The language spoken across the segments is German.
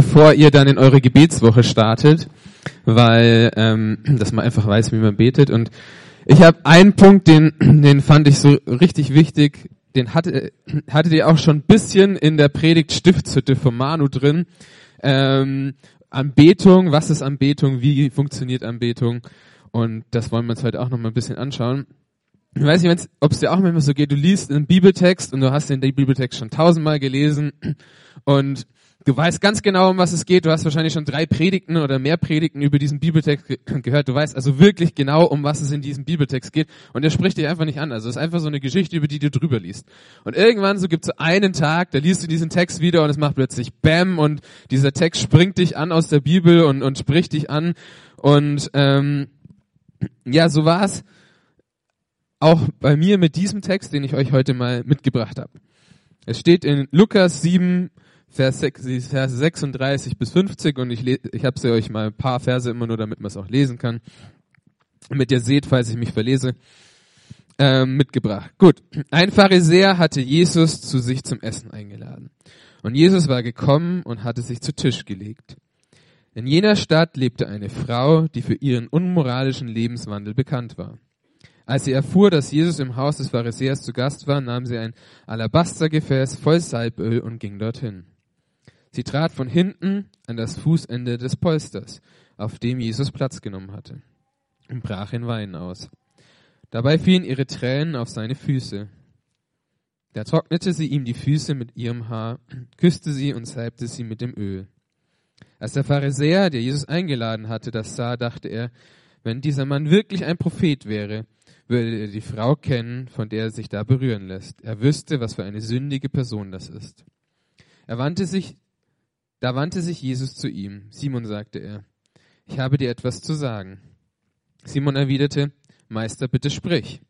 bevor ihr dann in eure Gebetswoche startet, weil ähm, dass man einfach weiß, wie man betet. Und ich habe einen Punkt, den, den fand ich so richtig wichtig. Den hatte, hattet ihr auch schon ein bisschen in der Predigt Stiftshütte von Manu drin. Ähm, Anbetung, was ist Anbetung, wie funktioniert Anbetung? Und das wollen wir uns heute auch noch mal ein bisschen anschauen. Ich weiß nicht, ob es dir auch manchmal so geht, du liest einen Bibeltext und du hast den Bibeltext schon tausendmal gelesen und du weißt ganz genau, um was es geht. Du hast wahrscheinlich schon drei Predigten oder mehr Predigten über diesen Bibeltext gehört. Du weißt also wirklich genau, um was es in diesem Bibeltext geht und der spricht dich einfach nicht an. Also es ist einfach so eine Geschichte, über die du drüber liest. Und irgendwann so gibt es so einen Tag, da liest du diesen Text wieder und es macht plötzlich Bäm und dieser Text springt dich an aus der Bibel und, und spricht dich an und ähm, ja, so war's auch bei mir mit diesem Text, den ich euch heute mal mitgebracht habe. Es steht in Lukas 7, Vers 36 bis 50 und ich, ich habe sie euch mal ein paar Verse immer nur, damit man es auch lesen kann, damit ihr seht, falls ich mich verlese, äh, mitgebracht. Gut, ein Pharisäer hatte Jesus zu sich zum Essen eingeladen. Und Jesus war gekommen und hatte sich zu Tisch gelegt. In jener Stadt lebte eine Frau, die für ihren unmoralischen Lebenswandel bekannt war. Als sie erfuhr, dass Jesus im Haus des Pharisäers zu Gast war, nahm sie ein Alabastergefäß voll Salböl und ging dorthin. Sie trat von hinten an das Fußende des Polsters, auf dem Jesus Platz genommen hatte, und brach in Wein aus. Dabei fielen ihre Tränen auf seine Füße. Da trocknete sie ihm die Füße mit ihrem Haar, küsste sie und salbte sie mit dem Öl. Als der Pharisäer, der Jesus eingeladen hatte, das sah, dachte er, wenn dieser Mann wirklich ein Prophet wäre, würde er die Frau kennen, von der er sich da berühren lässt. Er wüsste, was für eine sündige Person das ist. Er wandte sich, da wandte sich Jesus zu ihm. Simon sagte er, ich habe dir etwas zu sagen. Simon erwiderte, Meister, bitte sprich.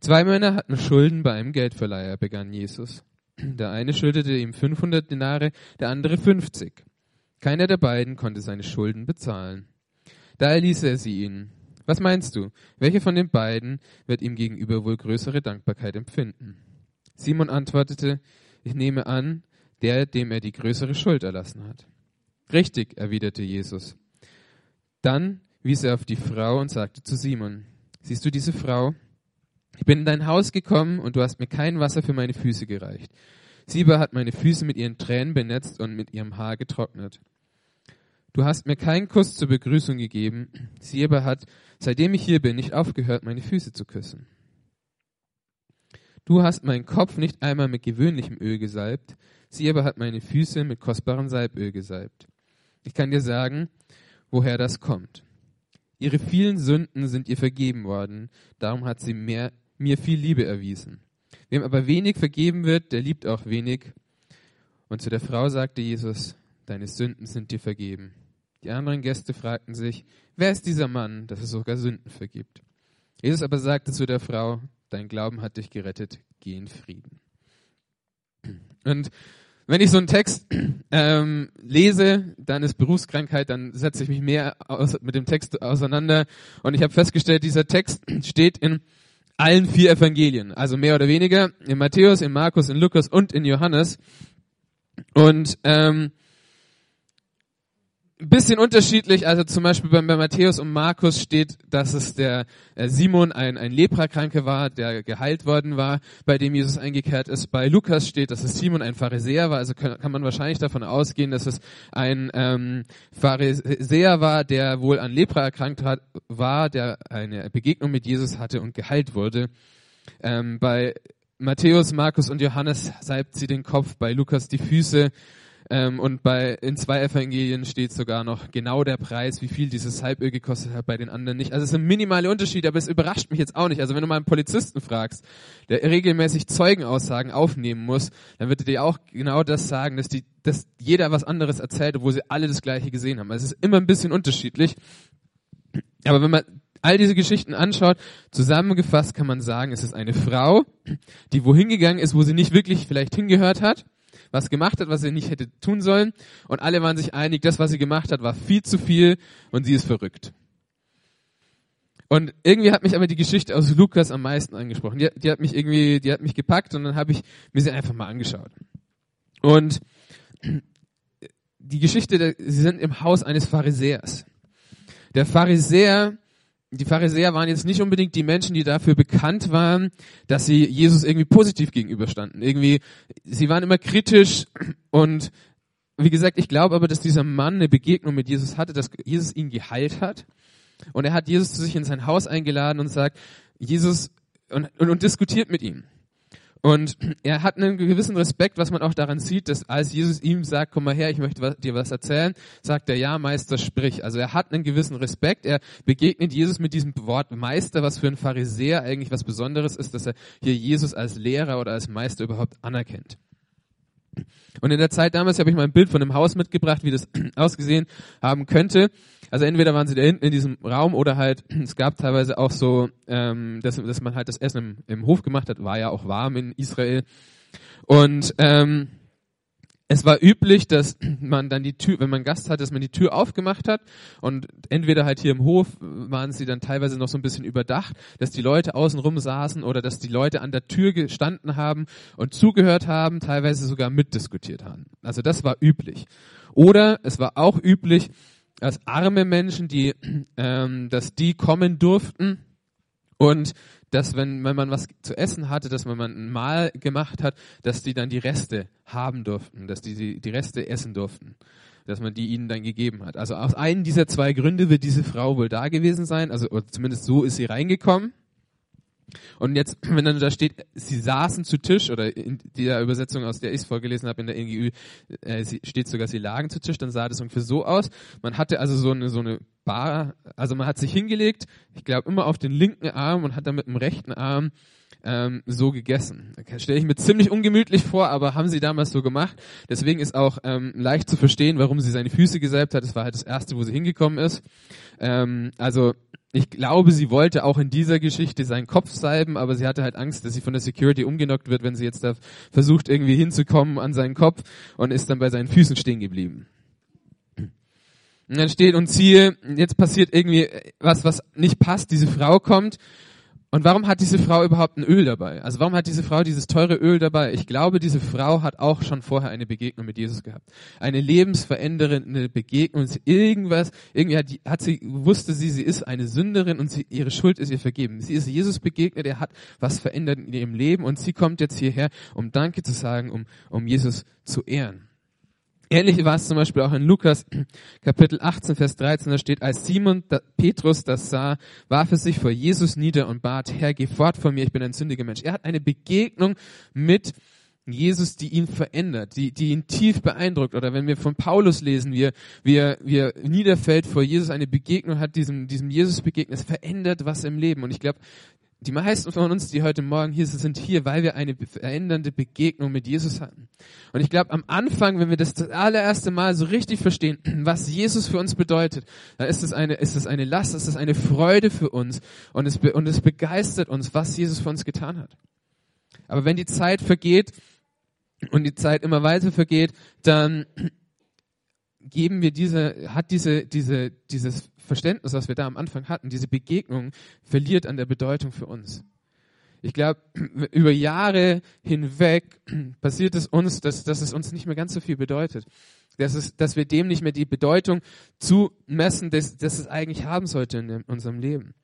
Zwei Männer hatten Schulden bei einem Geldverleiher, begann Jesus. Der eine schuldete ihm 500 Denare, der andere 50. Keiner der beiden konnte seine Schulden bezahlen. Da erließ er sie ihnen. Was meinst du? Welche von den beiden wird ihm gegenüber wohl größere Dankbarkeit empfinden? Simon antwortete, ich nehme an, der, dem er die größere Schuld erlassen hat. Richtig, erwiderte Jesus. Dann wies er auf die Frau und sagte zu Simon, siehst du diese Frau? Ich bin in dein Haus gekommen und du hast mir kein Wasser für meine Füße gereicht. Sie aber hat meine Füße mit ihren Tränen benetzt und mit ihrem Haar getrocknet. Du hast mir keinen Kuss zur Begrüßung gegeben. Sie aber hat, seitdem ich hier bin, nicht aufgehört, meine Füße zu küssen. Du hast meinen Kopf nicht einmal mit gewöhnlichem Öl gesalbt. Sie aber hat meine Füße mit kostbarem Salböl gesalbt. Ich kann dir sagen, woher das kommt. Ihre vielen Sünden sind ihr vergeben worden. Darum hat sie mehr, mir viel Liebe erwiesen. Wem aber wenig vergeben wird, der liebt auch wenig. Und zu der Frau sagte Jesus, deine Sünden sind dir vergeben. Die anderen Gäste fragten sich, wer ist dieser Mann, dass er sogar Sünden vergibt? Jesus aber sagte zu der Frau, dein Glauben hat dich gerettet, geh in Frieden. Und wenn ich so einen Text ähm, lese, dann ist Berufskrankheit, dann setze ich mich mehr aus, mit dem Text auseinander. Und ich habe festgestellt, dieser Text steht in allen vier Evangelien, also mehr oder weniger in Matthäus, in Markus, in Lukas und in Johannes. Und ähm, ein bisschen unterschiedlich. Also zum Beispiel bei, bei Matthäus und Markus steht, dass es der äh, Simon ein, ein Leprakranke war, der geheilt worden war, bei dem Jesus eingekehrt ist. Bei Lukas steht, dass es Simon ein Pharisäer war. Also kann, kann man wahrscheinlich davon ausgehen, dass es ein ähm, Pharisäer war, der wohl an Lepra erkrankt hat, war, der eine Begegnung mit Jesus hatte und geheilt wurde. Ähm, bei Matthäus, Markus und Johannes salbt sie den Kopf, bei Lukas die Füße, ähm, und bei, in zwei Evangelien steht sogar noch genau der Preis, wie viel dieses Halböl gekostet hat, bei den anderen nicht. Also es sind minimale Unterschiede, aber es überrascht mich jetzt auch nicht. Also wenn du mal einen Polizisten fragst, der regelmäßig Zeugenaussagen aufnehmen muss, dann wird er dir auch genau das sagen, dass, die, dass jeder was anderes erzählt, obwohl sie alle das Gleiche gesehen haben. Also es ist immer ein bisschen unterschiedlich. Aber wenn man all diese Geschichten anschaut, zusammengefasst kann man sagen, es ist eine Frau, die wohin gegangen ist, wo sie nicht wirklich vielleicht hingehört hat, was gemacht hat, was sie nicht hätte tun sollen. Und alle waren sich einig, das, was sie gemacht hat, war viel zu viel und sie ist verrückt. Und irgendwie hat mich aber die Geschichte aus Lukas am meisten angesprochen. Die, die hat mich irgendwie, die hat mich gepackt und dann habe ich mir sie einfach mal angeschaut. Und die Geschichte, sie sind im Haus eines Pharisäers. Der Pharisäer, die Pharisäer waren jetzt nicht unbedingt die Menschen, die dafür bekannt waren, dass sie Jesus irgendwie positiv gegenüberstanden. Irgendwie, sie waren immer kritisch und wie gesagt, ich glaube aber, dass dieser Mann eine Begegnung mit Jesus hatte, dass Jesus ihn geheilt hat. Und er hat Jesus zu sich in sein Haus eingeladen und sagt, Jesus, und, und, und diskutiert mit ihm. Und er hat einen gewissen Respekt, was man auch daran sieht, dass als Jesus ihm sagt, komm mal her, ich möchte dir was erzählen, sagt er, ja, Meister, sprich. Also er hat einen gewissen Respekt, er begegnet Jesus mit diesem Wort Meister, was für ein Pharisäer eigentlich was Besonderes ist, dass er hier Jesus als Lehrer oder als Meister überhaupt anerkennt. Und in der Zeit damals habe ich mal ein Bild von einem Haus mitgebracht, wie das ausgesehen haben könnte. Also entweder waren sie da hinten in diesem Raum oder halt, es gab teilweise auch so, ähm, dass, dass man halt das Essen im, im Hof gemacht hat, war ja auch warm in Israel. Und ähm, es war üblich, dass man dann die Tür, wenn man Gast hat, dass man die Tür aufgemacht hat und entweder halt hier im Hof waren sie dann teilweise noch so ein bisschen überdacht, dass die Leute außenrum saßen oder dass die Leute an der Tür gestanden haben und zugehört haben, teilweise sogar mitdiskutiert haben. Also das war üblich. Oder es war auch üblich, dass arme Menschen, die, ähm, dass die kommen durften und dass wenn, wenn man was zu essen hatte, dass wenn man ein Mahl gemacht hat, dass die dann die Reste haben durften, dass die die, die Reste essen durften, dass man die ihnen dann gegeben hat. Also aus einem dieser zwei Gründe wird diese Frau wohl da gewesen sein, also zumindest so ist sie reingekommen. Und jetzt, wenn dann da steht, sie saßen zu Tisch, oder in der Übersetzung, aus der ich es vorgelesen habe, in der NGÜ, äh, steht sogar, sie lagen zu Tisch, dann sah das ungefähr so aus. Man hatte also so eine, so eine Bar, also man hat sich hingelegt, ich glaube immer auf den linken Arm und hat dann mit dem rechten Arm ähm, so gegessen. Stelle ich mir ziemlich ungemütlich vor, aber haben sie damals so gemacht. Deswegen ist auch ähm, leicht zu verstehen, warum sie seine Füße gesalbt hat. Das war halt das erste, wo sie hingekommen ist. Ähm, also ich glaube, sie wollte auch in dieser Geschichte seinen Kopf salben, aber sie hatte halt Angst, dass sie von der Security umgenockt wird, wenn sie jetzt da versucht, irgendwie hinzukommen an seinen Kopf und ist dann bei seinen Füßen stehen geblieben. Und dann steht und ziehe, jetzt passiert irgendwie was, was nicht passt. Diese Frau kommt und warum hat diese Frau überhaupt ein Öl dabei? Also warum hat diese Frau dieses teure Öl dabei? Ich glaube, diese Frau hat auch schon vorher eine Begegnung mit Jesus gehabt. Eine lebensverändernde Begegnung. Irgendwas, irgendwie hat, hat sie, wusste sie, sie ist eine Sünderin und sie, ihre Schuld ist ihr vergeben. Sie ist Jesus begegnet, er hat was verändert in ihrem Leben und sie kommt jetzt hierher, um Danke zu sagen, um, um Jesus zu ehren. Ähnlich war es zum Beispiel auch in Lukas Kapitel 18, Vers 13, da steht, als Simon Petrus das sah, warf er sich vor Jesus nieder und bat, Herr, geh fort von mir, ich bin ein sündiger Mensch. Er hat eine Begegnung mit Jesus, die ihn verändert, die, die ihn tief beeindruckt. Oder wenn wir von Paulus lesen, wie er, wie er, wie er niederfällt vor Jesus, eine Begegnung hat, diesem, diesem Jesus begegnet, es verändert was im Leben. Und ich glaube, die meisten von uns, die heute Morgen hier sind, sind hier, weil wir eine verändernde Begegnung mit Jesus hatten. Und ich glaube, am Anfang, wenn wir das, das allererste Mal so richtig verstehen, was Jesus für uns bedeutet, dann ist es eine, ist es eine Last, ist es eine Freude für uns und es, und es begeistert uns, was Jesus für uns getan hat. Aber wenn die Zeit vergeht und die Zeit immer weiter vergeht, dann geben wir diese, hat diese, diese, dieses Verständnis, was wir da am Anfang hatten, diese Begegnung verliert an der Bedeutung für uns. Ich glaube, über Jahre hinweg passiert es uns, dass, dass es uns nicht mehr ganz so viel bedeutet. Dass, es, dass wir dem nicht mehr die Bedeutung zumessen, dass, dass es eigentlich haben sollte in unserem Leben.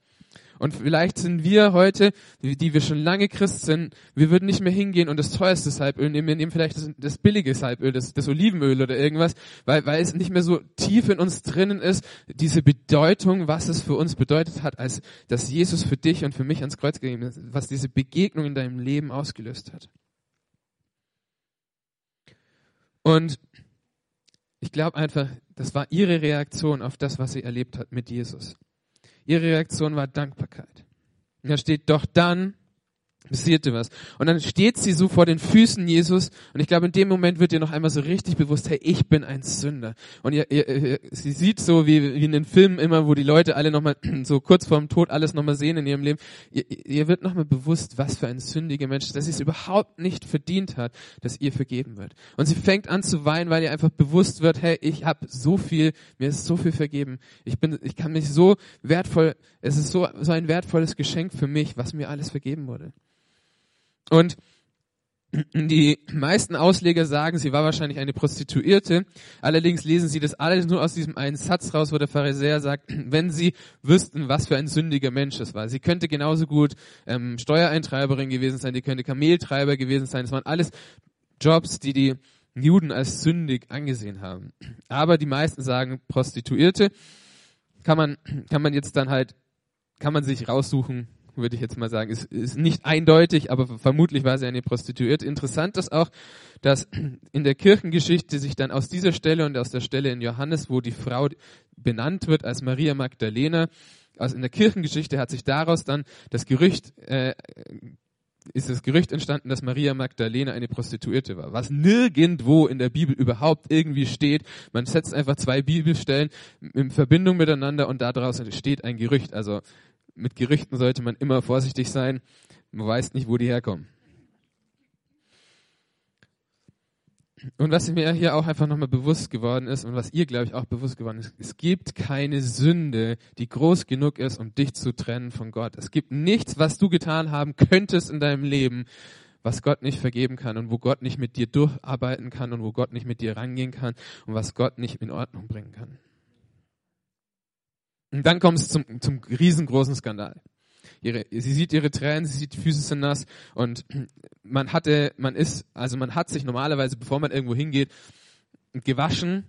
Und vielleicht sind wir heute, die wir schon lange Christ sind, wir würden nicht mehr hingehen und das teuerste Salböl nehmen, wir nehmen vielleicht das, das billige Salböl, das, das Olivenöl oder irgendwas, weil, weil es nicht mehr so tief in uns drinnen ist, diese Bedeutung, was es für uns bedeutet hat, als dass Jesus für dich und für mich ans Kreuz gegeben ist, was diese Begegnung in deinem Leben ausgelöst hat. Und ich glaube einfach, das war ihre Reaktion auf das, was sie erlebt hat mit Jesus. Ihre Reaktion war Dankbarkeit. Und da steht, doch dann passierte was. Und dann steht sie so vor den Füßen Jesus und ich glaube, in dem Moment wird ihr noch einmal so richtig bewusst, hey, ich bin ein Sünder. Und ihr, ihr, ihr, sie sieht so, wie, wie in den Filmen immer, wo die Leute alle nochmal so kurz vorm Tod alles nochmal sehen in ihrem Leben. Ihr, ihr wird nochmal bewusst, was für ein sündiger Mensch, dass sie es überhaupt nicht verdient hat, dass ihr vergeben wird. Und sie fängt an zu weinen, weil ihr einfach bewusst wird, hey, ich habe so viel, mir ist so viel vergeben. Ich bin, ich kann mich so wertvoll, es ist so, so ein wertvolles Geschenk für mich, was mir alles vergeben wurde. Und Die meisten Ausleger sagen, sie war wahrscheinlich eine Prostituierte. Allerdings lesen sie das alles nur aus diesem einen Satz raus, wo der Pharisäer sagt, wenn sie wüssten, was für ein sündiger Mensch es war. Sie könnte genauso gut ähm, Steuereintreiberin gewesen sein, die könnte Kameltreiber gewesen sein. Das waren alles Jobs, die die Juden als sündig angesehen haben. Aber die meisten sagen Prostituierte. Kann man, kann man jetzt dann halt, kann man sich raussuchen, würde ich jetzt mal sagen. Ist, ist nicht eindeutig, aber vermutlich war sie eine Prostituierte. Interessant ist auch, dass in der Kirchengeschichte sich dann aus dieser Stelle und aus der Stelle in Johannes, wo die Frau benannt wird als Maria Magdalena, also in der Kirchengeschichte hat sich daraus dann das Gerücht äh, ist das Gerücht entstanden, dass Maria Magdalena eine Prostituierte war, was nirgendwo in der Bibel überhaupt irgendwie steht. Man setzt einfach zwei Bibelstellen in Verbindung miteinander und daraus entsteht ein Gerücht. Also mit Gerüchten sollte man immer vorsichtig sein. Man weiß nicht, wo die herkommen. Und was mir hier auch einfach nochmal bewusst geworden ist und was ihr, glaube ich, auch bewusst geworden ist, es gibt keine Sünde, die groß genug ist, um dich zu trennen von Gott. Es gibt nichts, was du getan haben könntest in deinem Leben, was Gott nicht vergeben kann und wo Gott nicht mit dir durcharbeiten kann und wo Gott nicht mit dir rangehen kann und was Gott nicht in Ordnung bringen kann. Und dann kommt es zum, zum riesengroßen Skandal. Ihre, sie sieht ihre Tränen, sie sieht die Füße sind nass und man hatte, man ist, also man hat sich normalerweise, bevor man irgendwo hingeht, gewaschen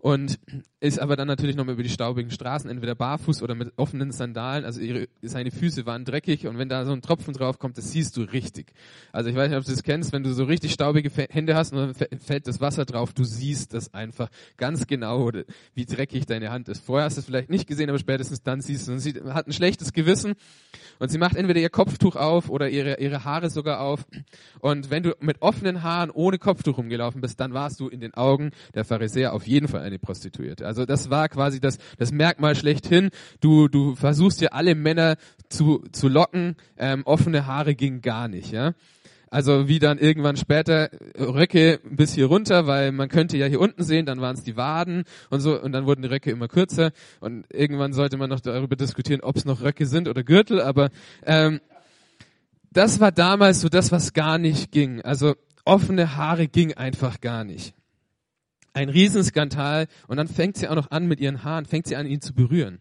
und ist aber dann natürlich nochmal über die staubigen Straßen, entweder barfuß oder mit offenen Sandalen. Also ihre, seine Füße waren dreckig und wenn da so ein Tropfen drauf kommt, das siehst du richtig. Also ich weiß nicht, ob du das kennst, wenn du so richtig staubige Hände hast und dann fällt das Wasser drauf, du siehst das einfach ganz genau, wie dreckig deine Hand ist. Vorher hast du es vielleicht nicht gesehen, aber spätestens dann siehst du. Und sie hat ein schlechtes Gewissen und sie macht entweder ihr Kopftuch auf oder ihre, ihre Haare sogar auf. Und wenn du mit offenen Haaren ohne Kopftuch rumgelaufen bist, dann warst du in den Augen der Pharisäer auf jeden Fall eine Prostituierte. Also das war quasi das, das Merkmal schlechthin. Du, du versuchst ja alle Männer zu, zu locken. Ähm, offene Haare ging gar nicht, ja. Also wie dann irgendwann später Röcke bis hier runter, weil man könnte ja hier unten sehen, dann waren es die Waden und so und dann wurden die Röcke immer kürzer und irgendwann sollte man noch darüber diskutieren, ob es noch Röcke sind oder Gürtel, aber ähm, das war damals so das, was gar nicht ging. Also offene Haare ging einfach gar nicht ein Riesenskandal und dann fängt sie auch noch an mit ihren Haaren, fängt sie an, ihn zu berühren.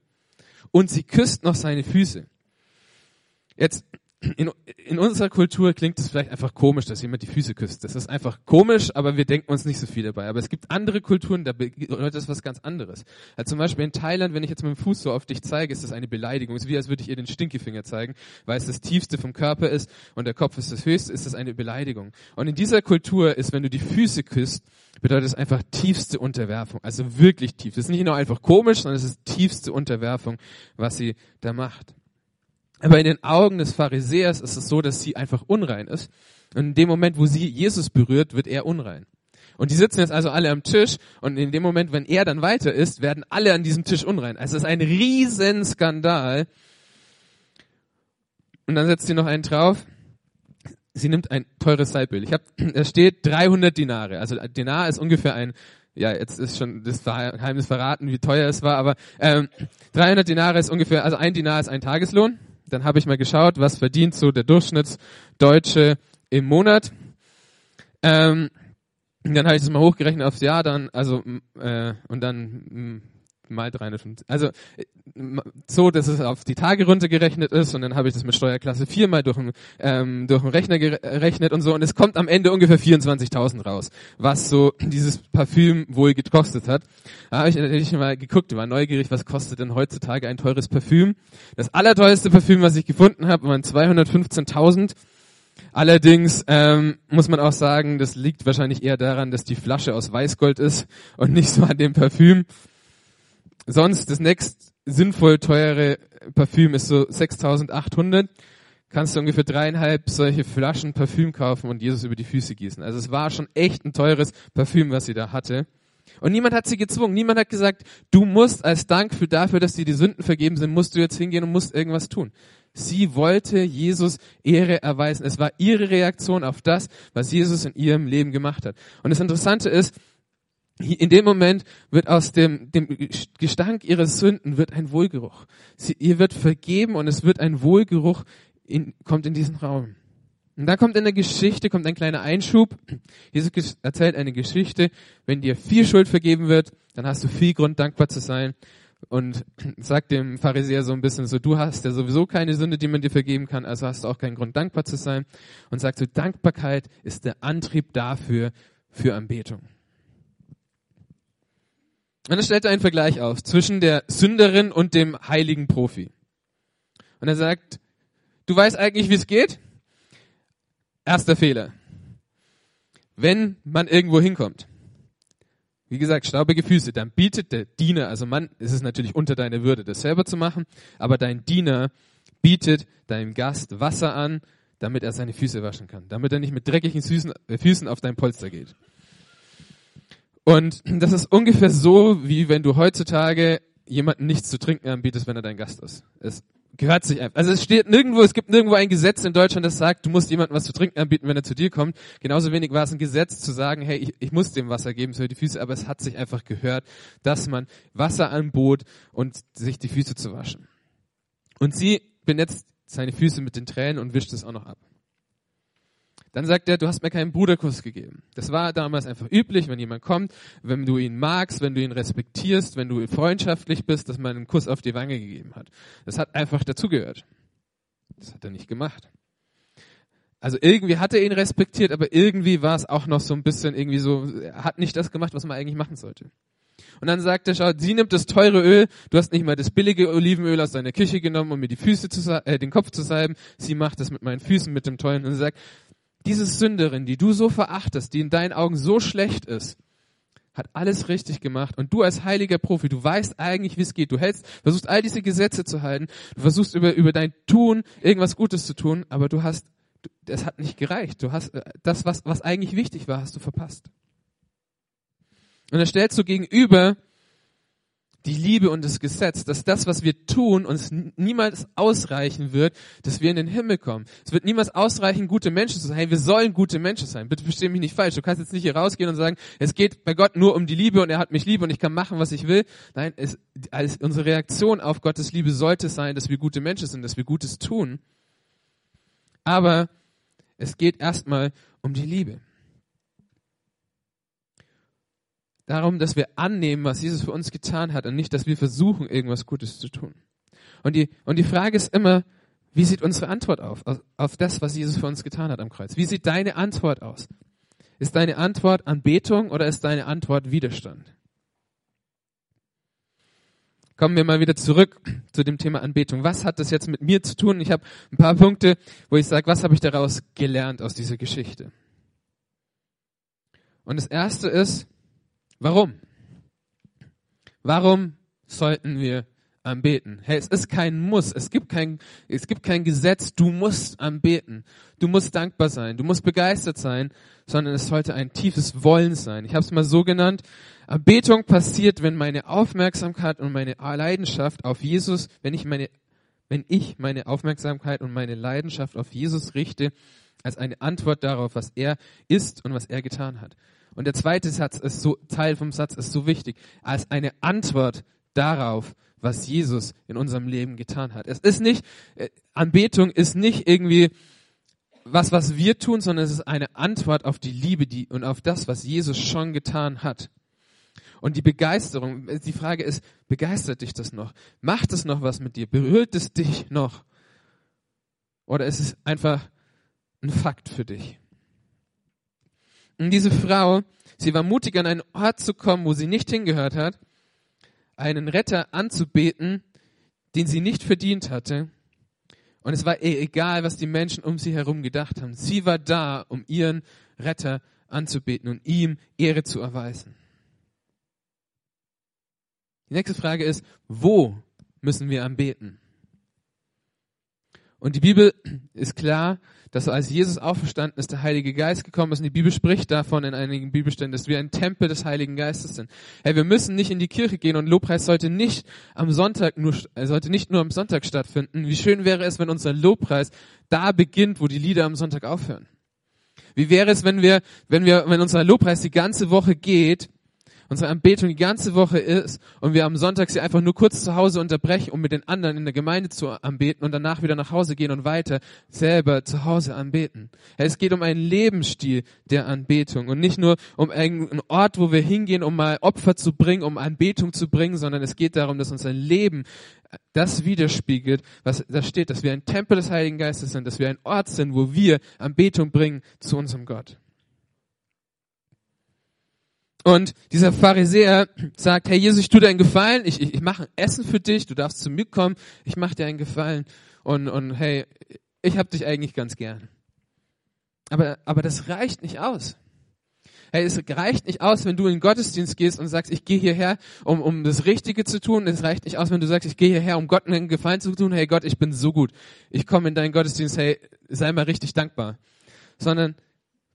Und sie küsst noch seine Füße. Jetzt, in, in unserer Kultur klingt es vielleicht einfach komisch, dass jemand die Füße küsst. Das ist einfach komisch, aber wir denken uns nicht so viel dabei. Aber es gibt andere Kulturen, da bedeutet das was ganz anderes. Also zum Beispiel in Thailand, wenn ich jetzt dem Fuß so auf dich zeige, ist das eine Beleidigung. Es ist wie, als würde ich ihr den Stinkefinger zeigen, weil es das Tiefste vom Körper ist und der Kopf ist das Höchste, ist das eine Beleidigung. Und in dieser Kultur ist, wenn du die Füße küsst, bedeutet es einfach tiefste Unterwerfung. Also wirklich tief. Das ist nicht nur einfach komisch, sondern es ist tiefste Unterwerfung, was sie da macht. Aber in den Augen des Pharisäers ist es so, dass sie einfach unrein ist. Und in dem Moment, wo sie Jesus berührt, wird er unrein. Und die sitzen jetzt also alle am Tisch und in dem Moment, wenn er dann weiter ist, werden alle an diesem Tisch unrein. Also es ist ein Riesenskandal. Und dann setzt sie noch einen drauf. Sie nimmt ein teures Seilbild. Ich habe, da steht 300 Dinare. Also Dinar ist ungefähr ein ja, jetzt ist schon das Geheimnis verraten, wie teuer es war, aber ähm, 300 Dinare ist ungefähr, also ein Dinar ist ein Tageslohn dann habe ich mal geschaut, was verdient so der Durchschnittsdeutsche im Monat. Ähm, dann habe ich das mal hochgerechnet aufs Jahr, dann also äh, und dann mal 350. Also äh, so, dass es auf die Tage runtergerechnet ist und dann habe ich das mit Steuerklasse 4 mal durch einen, ähm, durch Rechner gerechnet und so und es kommt am Ende ungefähr 24.000 raus, was so dieses Parfüm wohl gekostet hat. Da habe ich natürlich mal geguckt, war neugierig, was kostet denn heutzutage ein teures Parfüm. Das allerteuerste Parfüm, was ich gefunden habe, waren 215.000. Allerdings ähm, muss man auch sagen, das liegt wahrscheinlich eher daran, dass die Flasche aus Weißgold ist und nicht so an dem Parfüm. Sonst das nächst sinnvoll teure Parfüm ist so 6800. Kannst du ungefähr dreieinhalb solche Flaschen Parfüm kaufen und Jesus über die Füße gießen. Also es war schon echt ein teures Parfüm, was sie da hatte. Und niemand hat sie gezwungen. Niemand hat gesagt, du musst als Dank für dafür, dass dir die Sünden vergeben sind, musst du jetzt hingehen und musst irgendwas tun. Sie wollte Jesus Ehre erweisen. Es war ihre Reaktion auf das, was Jesus in ihrem Leben gemacht hat. Und das Interessante ist, in dem Moment wird aus dem, dem Gestank ihrer Sünden wird ein Wohlgeruch. Sie, ihr wird vergeben und es wird ein Wohlgeruch in, kommt in diesen Raum. Und da kommt in der Geschichte, kommt ein kleiner Einschub. Jesus erzählt eine Geschichte. Wenn dir viel Schuld vergeben wird, dann hast du viel Grund, dankbar zu sein. Und sagt dem Pharisäer so ein bisschen so, du hast ja sowieso keine Sünde, die man dir vergeben kann, also hast du auch keinen Grund, dankbar zu sein. Und sagt so, Dankbarkeit ist der Antrieb dafür, für Anbetung. Und dann stellt er einen Vergleich auf zwischen der Sünderin und dem heiligen Profi. Und er sagt, du weißt eigentlich, wie es geht? Erster Fehler. Wenn man irgendwo hinkommt, wie gesagt, staubige Füße, dann bietet der Diener, also Mann, ist es natürlich unter deine Würde, das selber zu machen, aber dein Diener bietet deinem Gast Wasser an, damit er seine Füße waschen kann, damit er nicht mit dreckigen Füßen, äh, Füßen auf dein Polster geht. Und das ist ungefähr so, wie wenn du heutzutage jemanden nichts zu trinken anbietest, wenn er dein Gast ist. Es gehört sich einfach. Also es steht nirgendwo, es gibt nirgendwo ein Gesetz in Deutschland, das sagt, du musst jemandem was zu trinken anbieten, wenn er zu dir kommt. Genauso wenig war es ein Gesetz zu sagen, hey, ich, ich muss dem Wasser geben für die Füße, aber es hat sich einfach gehört, dass man Wasser anbot und sich die Füße zu waschen. Und sie benetzt seine Füße mit den Tränen und wischt es auch noch ab. Dann sagt er, du hast mir keinen Bruderkuss gegeben. Das war damals einfach üblich, wenn jemand kommt, wenn du ihn magst, wenn du ihn respektierst, wenn du freundschaftlich bist, dass man einen Kuss auf die Wange gegeben hat. Das hat einfach dazugehört. Das hat er nicht gemacht. Also irgendwie hat er ihn respektiert, aber irgendwie war es auch noch so ein bisschen irgendwie so, er hat nicht das gemacht, was man eigentlich machen sollte. Und dann sagt er, schau, sie nimmt das teure Öl, du hast nicht mal das billige Olivenöl aus deiner Küche genommen, um mir die Füße zu, äh, den Kopf zu salben, sie macht das mit meinen Füßen, mit dem teuren. Und sagt, diese Sünderin, die du so verachtest, die in deinen Augen so schlecht ist, hat alles richtig gemacht. Und du als heiliger Profi, du weißt eigentlich, wie es geht. Du hältst, versuchst all diese Gesetze zu halten. Du versuchst über, über dein Tun irgendwas Gutes zu tun, aber du hast, es hat nicht gereicht. Du hast, äh, das, was, was eigentlich wichtig war, hast du verpasst. Und dann stellst du gegenüber die Liebe und das Gesetz, dass das, was wir tun, uns niemals ausreichen wird, dass wir in den Himmel kommen. Es wird niemals ausreichen, gute Menschen zu sein. Hey, wir sollen gute Menschen sein. Bitte versteh mich nicht falsch. Du kannst jetzt nicht hier rausgehen und sagen, es geht bei Gott nur um die Liebe und er hat mich lieb und ich kann machen, was ich will. Nein, es, als unsere Reaktion auf Gottes Liebe sollte sein, dass wir gute Menschen sind, dass wir Gutes tun. Aber es geht erstmal um die Liebe. Darum, dass wir annehmen, was Jesus für uns getan hat und nicht, dass wir versuchen, irgendwas Gutes zu tun. Und die, und die Frage ist immer, wie sieht unsere Antwort auf, auf, auf das, was Jesus für uns getan hat am Kreuz? Wie sieht deine Antwort aus? Ist deine Antwort Anbetung oder ist deine Antwort Widerstand? Kommen wir mal wieder zurück zu dem Thema Anbetung. Was hat das jetzt mit mir zu tun? Ich habe ein paar Punkte, wo ich sage, was habe ich daraus gelernt aus dieser Geschichte? Und das erste ist, Warum? Warum sollten wir anbeten? Hey, es ist kein Muss. Es gibt kein, es gibt kein Gesetz. Du musst anbeten. Du musst dankbar sein. Du musst begeistert sein, sondern es sollte ein tiefes Wollen sein. Ich habe es mal so genannt. Anbetung passiert, wenn meine Aufmerksamkeit und meine Leidenschaft auf Jesus, wenn ich meine, wenn ich meine Aufmerksamkeit und meine Leidenschaft auf Jesus richte, als eine Antwort darauf, was er ist und was er getan hat. Und der zweite Satz ist so, Teil vom Satz ist so wichtig, als eine Antwort darauf, was Jesus in unserem Leben getan hat. Es ist nicht, äh, Anbetung ist nicht irgendwie was, was wir tun, sondern es ist eine Antwort auf die Liebe die, und auf das, was Jesus schon getan hat. Und die Begeisterung, die Frage ist, begeistert dich das noch? Macht es noch was mit dir? Berührt es dich noch? Oder ist es einfach ein Fakt für dich? Und diese Frau, sie war mutig, an einen Ort zu kommen, wo sie nicht hingehört hat, einen Retter anzubeten, den sie nicht verdient hatte. Und es war ihr egal, was die Menschen um sie herum gedacht haben. Sie war da, um ihren Retter anzubeten und ihm Ehre zu erweisen. Die nächste Frage ist, wo müssen wir anbeten? Und die Bibel ist klar, dass als Jesus auferstanden ist, der Heilige Geist gekommen ist. Und die Bibel spricht davon in einigen Bibelständen, dass wir ein Tempel des Heiligen Geistes sind. Hey, wir müssen nicht in die Kirche gehen und Lobpreis sollte nicht am Sonntag nur, sollte nicht nur am Sonntag stattfinden. Wie schön wäre es, wenn unser Lobpreis da beginnt, wo die Lieder am Sonntag aufhören. Wie wäre es, wenn wir, wenn wir, wenn unser Lobpreis die ganze Woche geht unsere Anbetung die ganze Woche ist und wir am Sonntag sie einfach nur kurz zu Hause unterbrechen, um mit den anderen in der Gemeinde zu anbeten und danach wieder nach Hause gehen und weiter selber zu Hause anbeten. Es geht um einen Lebensstil der Anbetung und nicht nur um einen Ort, wo wir hingehen, um mal Opfer zu bringen, um Anbetung zu bringen, sondern es geht darum, dass unser Leben das widerspiegelt, was da steht, dass wir ein Tempel des Heiligen Geistes sind, dass wir ein Ort sind, wo wir Anbetung bringen zu unserem Gott. Und dieser Pharisäer sagt, hey Jesus, ich tue dir einen Gefallen, ich, ich, ich mache ein Essen für dich, du darfst zu mir kommen, ich mache dir einen Gefallen und, und hey, ich habe dich eigentlich ganz gern. Aber, aber das reicht nicht aus. Hey, es reicht nicht aus, wenn du in den Gottesdienst gehst und sagst, ich gehe hierher, um, um das Richtige zu tun. Es reicht nicht aus, wenn du sagst, ich gehe hierher, um Gott einen Gefallen zu tun. Hey Gott, ich bin so gut. Ich komme in deinen Gottesdienst. Hey, sei mal richtig dankbar. Sondern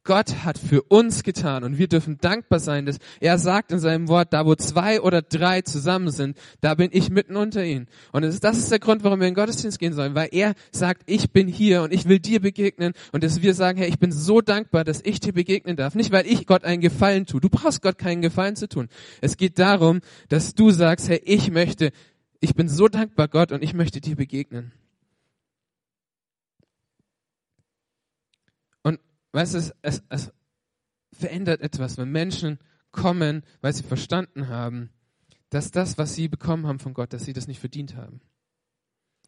Gott hat für uns getan und wir dürfen dankbar sein, dass er sagt in seinem Wort, da wo zwei oder drei zusammen sind, da bin ich mitten unter ihnen. Und das ist, der Grund, warum wir in den Gottesdienst gehen sollen, weil er sagt, ich bin hier und ich will dir begegnen und dass wir sagen, hey, ich bin so dankbar, dass ich dir begegnen darf. Nicht, weil ich Gott einen Gefallen tue. Du brauchst Gott keinen Gefallen zu tun. Es geht darum, dass du sagst, hey, ich möchte, ich bin so dankbar Gott und ich möchte dir begegnen. Weißt du, es, es, es verändert etwas, wenn Menschen kommen, weil sie verstanden haben, dass das, was sie bekommen haben von Gott, dass sie das nicht verdient haben.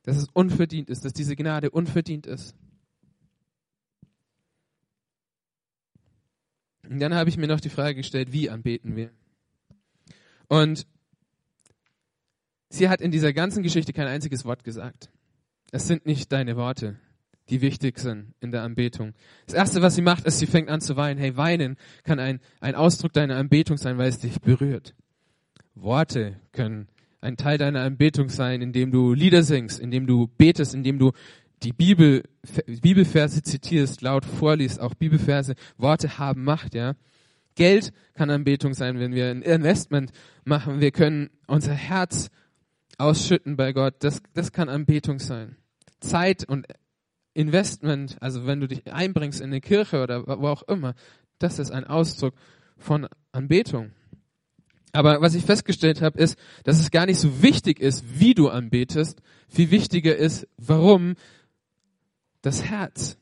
Dass es unverdient ist, dass diese Gnade unverdient ist. Und dann habe ich mir noch die Frage gestellt, wie anbeten wir? Und sie hat in dieser ganzen Geschichte kein einziges Wort gesagt. Es sind nicht deine Worte die wichtig sind in der Anbetung. Das erste, was sie macht, ist, sie fängt an zu weinen. Hey, weinen kann ein, ein Ausdruck deiner Anbetung sein, weil es dich berührt. Worte können ein Teil deiner Anbetung sein, indem du Lieder singst, indem du betest, indem du die Bibel, Bibelverse zitierst, laut vorliest, auch Bibelverse, Worte haben Macht, ja. Geld kann Anbetung sein, wenn wir ein Investment machen. Wir können unser Herz ausschütten bei Gott. Das, das kann Anbetung sein. Zeit und Investment, also wenn du dich einbringst in eine Kirche oder wo auch immer, das ist ein Ausdruck von Anbetung. Aber was ich festgestellt habe, ist, dass es gar nicht so wichtig ist, wie du anbetest. Viel wichtiger ist, warum das Herz.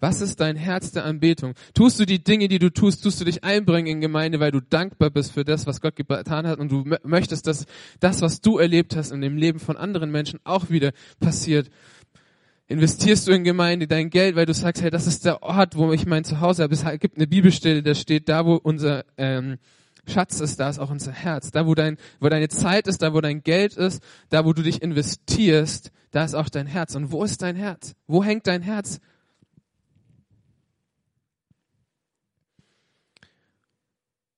Was ist dein Herz der Anbetung? Tust du die Dinge, die du tust, tust du dich einbringen in Gemeinde, weil du dankbar bist für das, was Gott getan hat und du möchtest, dass das, was du erlebt hast in dem Leben von anderen Menschen auch wieder passiert investierst du in Gemeinde dein Geld, weil du sagst, hey, das ist der Ort, wo ich mein Zuhause habe. Es gibt eine Bibelstelle, da steht, da wo unser ähm, Schatz ist, da ist auch unser Herz. Da wo dein, wo deine Zeit ist, da wo dein Geld ist, da wo du dich investierst, da ist auch dein Herz. Und wo ist dein Herz? Wo hängt dein Herz?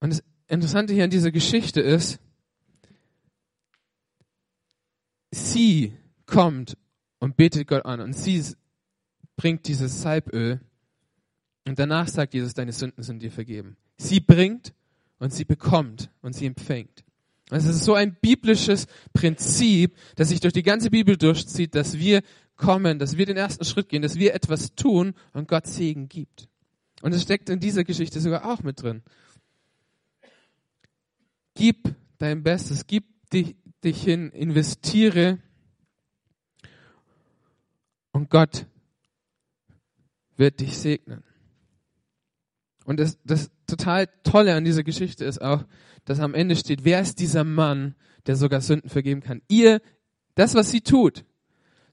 Und das Interessante hier an dieser Geschichte ist, sie kommt und betet Gott an. Und sie bringt dieses Salböl. Und danach sagt Jesus, deine Sünden sind dir vergeben. Sie bringt und sie bekommt und sie empfängt. es ist so ein biblisches Prinzip, das sich durch die ganze Bibel durchzieht, dass wir kommen, dass wir den ersten Schritt gehen, dass wir etwas tun und Gott Segen gibt. Und es steckt in dieser Geschichte sogar auch mit drin. Gib dein Bestes, gib dich, dich hin, investiere und Gott wird dich segnen. Und das, das total Tolle an dieser Geschichte ist auch, dass am Ende steht, wer ist dieser Mann, der sogar Sünden vergeben kann? Ihr, das, was sie tut,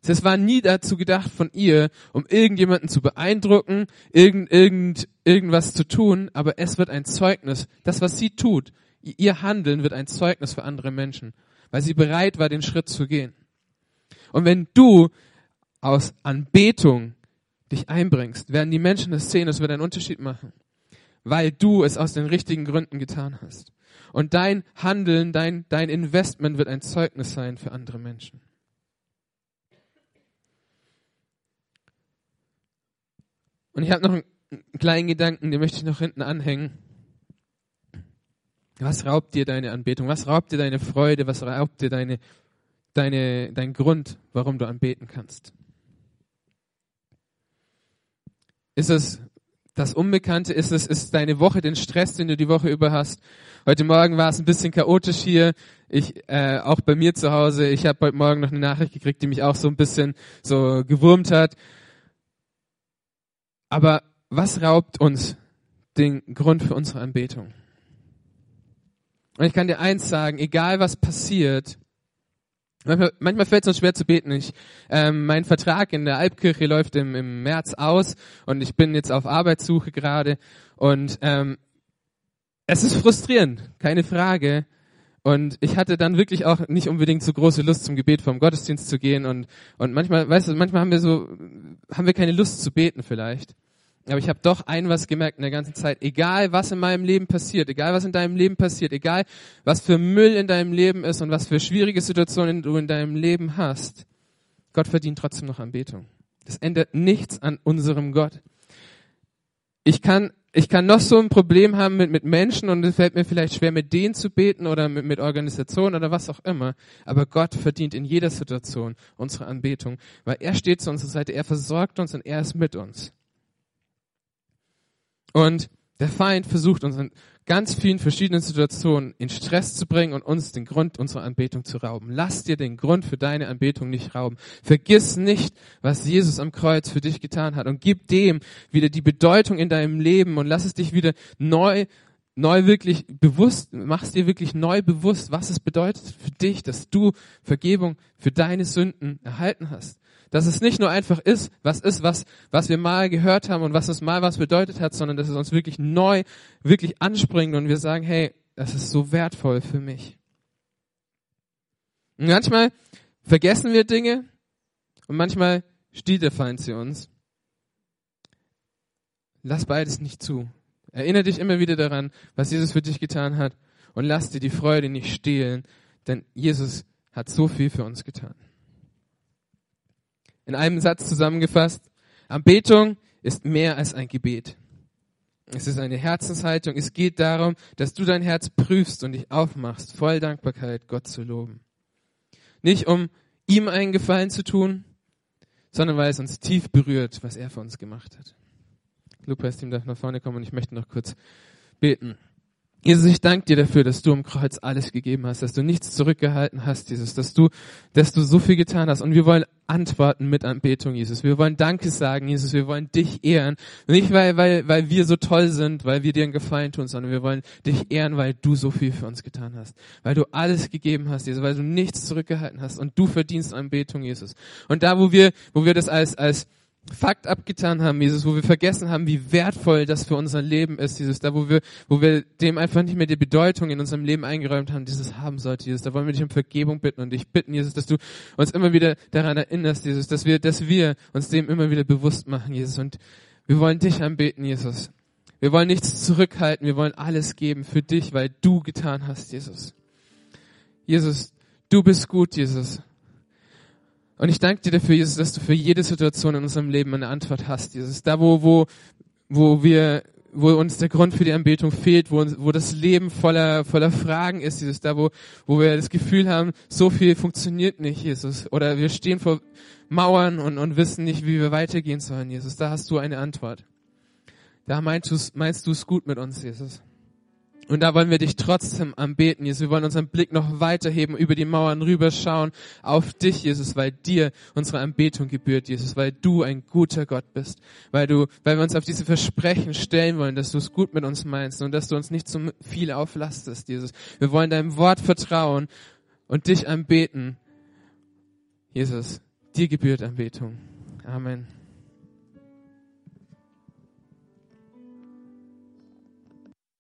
das war nie dazu gedacht von ihr, um irgendjemanden zu beeindrucken, irgend, irgend, irgendwas zu tun, aber es wird ein Zeugnis. Das, was sie tut, ihr Handeln wird ein Zeugnis für andere Menschen, weil sie bereit war, den Schritt zu gehen. Und wenn du aus Anbetung dich einbringst, werden die Menschen das sehen, es wird einen Unterschied machen, weil du es aus den richtigen Gründen getan hast. Und dein Handeln, dein, dein Investment wird ein Zeugnis sein für andere Menschen. Und ich habe noch einen kleinen Gedanken, den möchte ich noch hinten anhängen. Was raubt dir deine Anbetung? Was raubt dir deine Freude? Was raubt dir deine, deine, dein Grund, warum du anbeten kannst? Ist es Das Unbekannte ist es, ist deine Woche, den Stress, den du die Woche über hast. Heute Morgen war es ein bisschen chaotisch hier. Ich, äh, auch bei mir zu Hause. Ich habe heute Morgen noch eine Nachricht gekriegt, die mich auch so ein bisschen so gewurmt hat. Aber was raubt uns den Grund für unsere Anbetung? Und ich kann dir eins sagen, egal was passiert, Manchmal, manchmal fällt es uns schwer zu beten. Ich, ähm, mein Vertrag in der Alpkirche läuft im, im März aus und ich bin jetzt auf Arbeitssuche gerade und ähm, es ist frustrierend, keine Frage. Und ich hatte dann wirklich auch nicht unbedingt so große Lust zum Gebet vom Gottesdienst zu gehen und und manchmal, weißt du, manchmal haben wir so haben wir keine Lust zu beten vielleicht. Aber ich habe doch ein was gemerkt in der ganzen Zeit. Egal, was in meinem Leben passiert, egal, was in deinem Leben passiert, egal, was für Müll in deinem Leben ist und was für schwierige Situationen du in deinem Leben hast, Gott verdient trotzdem noch Anbetung. Das ändert nichts an unserem Gott. Ich kann, ich kann noch so ein Problem haben mit, mit Menschen und es fällt mir vielleicht schwer, mit denen zu beten oder mit, mit Organisationen oder was auch immer. Aber Gott verdient in jeder Situation unsere Anbetung, weil er steht zu unserer Seite, er versorgt uns und er ist mit uns. Und der Feind versucht uns in ganz vielen verschiedenen Situationen in Stress zu bringen und uns den Grund unserer Anbetung zu rauben. Lass dir den Grund für deine Anbetung nicht rauben. Vergiss nicht, was Jesus am Kreuz für dich getan hat und gib dem wieder die Bedeutung in deinem Leben und lass es dich wieder neu neu wirklich bewusst, machst dir wirklich neu bewusst, was es bedeutet für dich, dass du Vergebung für deine Sünden erhalten hast. Dass es nicht nur einfach ist, was ist, was, was wir mal gehört haben und was es mal was bedeutet hat, sondern dass es uns wirklich neu, wirklich anspringt und wir sagen, hey, das ist so wertvoll für mich. Und manchmal vergessen wir Dinge und manchmal stiehlt der Feind sie uns. Lass beides nicht zu. Erinnere dich immer wieder daran, was Jesus für dich getan hat und lass dir die Freude nicht stehlen, denn Jesus hat so viel für uns getan in einem Satz zusammengefasst. Anbetung ist mehr als ein Gebet. Es ist eine Herzenshaltung. Es geht darum, dass du dein Herz prüfst und dich aufmachst, voll Dankbarkeit Gott zu loben. Nicht um ihm einen Gefallen zu tun, sondern weil es uns tief berührt, was er für uns gemacht hat. Lobpreisteam darf nach vorne kommen und ich möchte noch kurz beten. Jesus, ich danke dir dafür, dass du am Kreuz alles gegeben hast, dass du nichts zurückgehalten hast, Jesus, dass du, dass du so viel getan hast. Und wir wollen antworten mit Anbetung, Jesus. Wir wollen Danke sagen, Jesus. Wir wollen dich ehren. Nicht weil, weil, weil wir so toll sind, weil wir dir einen Gefallen tun, sondern wir wollen dich ehren, weil du so viel für uns getan hast. Weil du alles gegeben hast, Jesus. Weil du nichts zurückgehalten hast. Und du verdienst Anbetung, Jesus. Und da, wo wir, wo wir das als, als, Fakt abgetan haben, Jesus, wo wir vergessen haben, wie wertvoll das für unser Leben ist, Jesus, da wo wir, wo wir dem einfach nicht mehr die Bedeutung in unserem Leben eingeräumt haben, dieses haben sollte, Jesus, da wollen wir dich um Vergebung bitten und dich bitten, Jesus, dass du uns immer wieder daran erinnerst, Jesus, dass wir, dass wir uns dem immer wieder bewusst machen, Jesus, und wir wollen dich anbeten, Jesus. Wir wollen nichts zurückhalten, wir wollen alles geben für dich, weil du getan hast, Jesus. Jesus, du bist gut, Jesus. Und ich danke dir dafür, Jesus, dass du für jede Situation in unserem Leben eine Antwort hast, Jesus. Da, wo, wo, wo wir, wo uns der Grund für die Anbetung fehlt, wo, wo das Leben voller, voller Fragen ist, Jesus. Da, wo, wo wir das Gefühl haben, so viel funktioniert nicht, Jesus. Oder wir stehen vor Mauern und, und wissen nicht, wie wir weitergehen sollen, Jesus. Da hast du eine Antwort. Da meinst du meinst du es gut mit uns, Jesus. Und da wollen wir dich trotzdem anbeten, Jesus. Wir wollen unseren Blick noch weiterheben, über die Mauern rüberschauen auf dich, Jesus, weil dir unsere Anbetung gebührt, Jesus, weil du ein guter Gott bist, weil du, weil wir uns auf diese Versprechen stellen wollen, dass du es gut mit uns meinst und dass du uns nicht zu viel auflastest, Jesus. Wir wollen deinem Wort vertrauen und dich anbeten. Jesus, dir gebührt Anbetung. Amen.